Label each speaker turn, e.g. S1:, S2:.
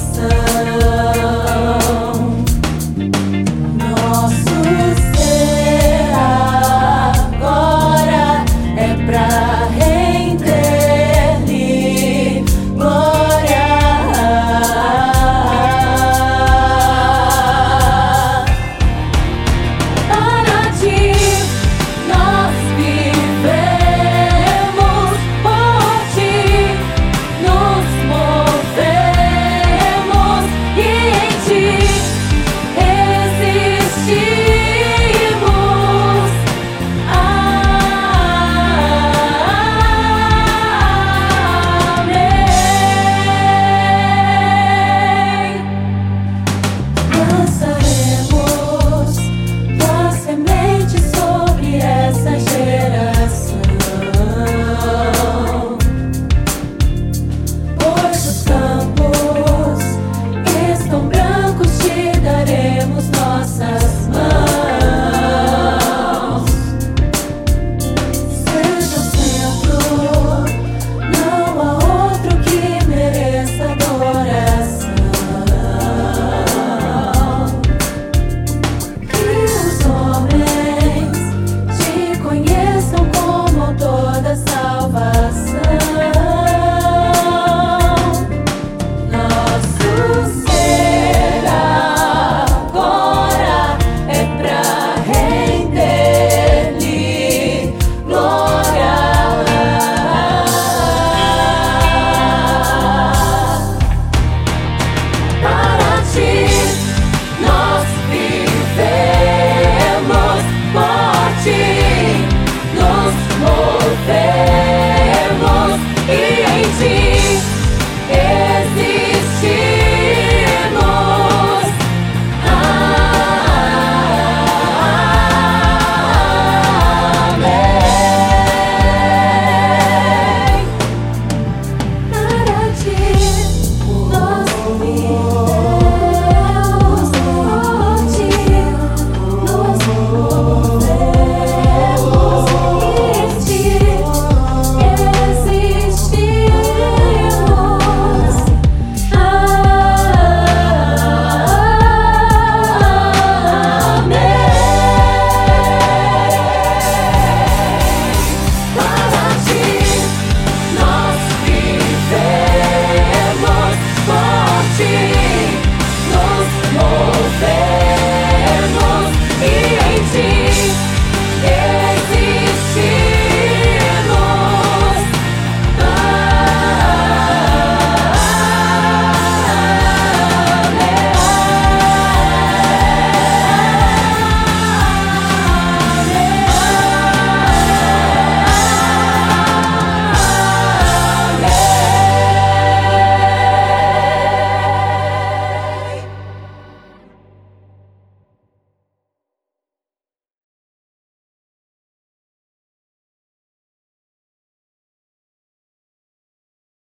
S1: sun.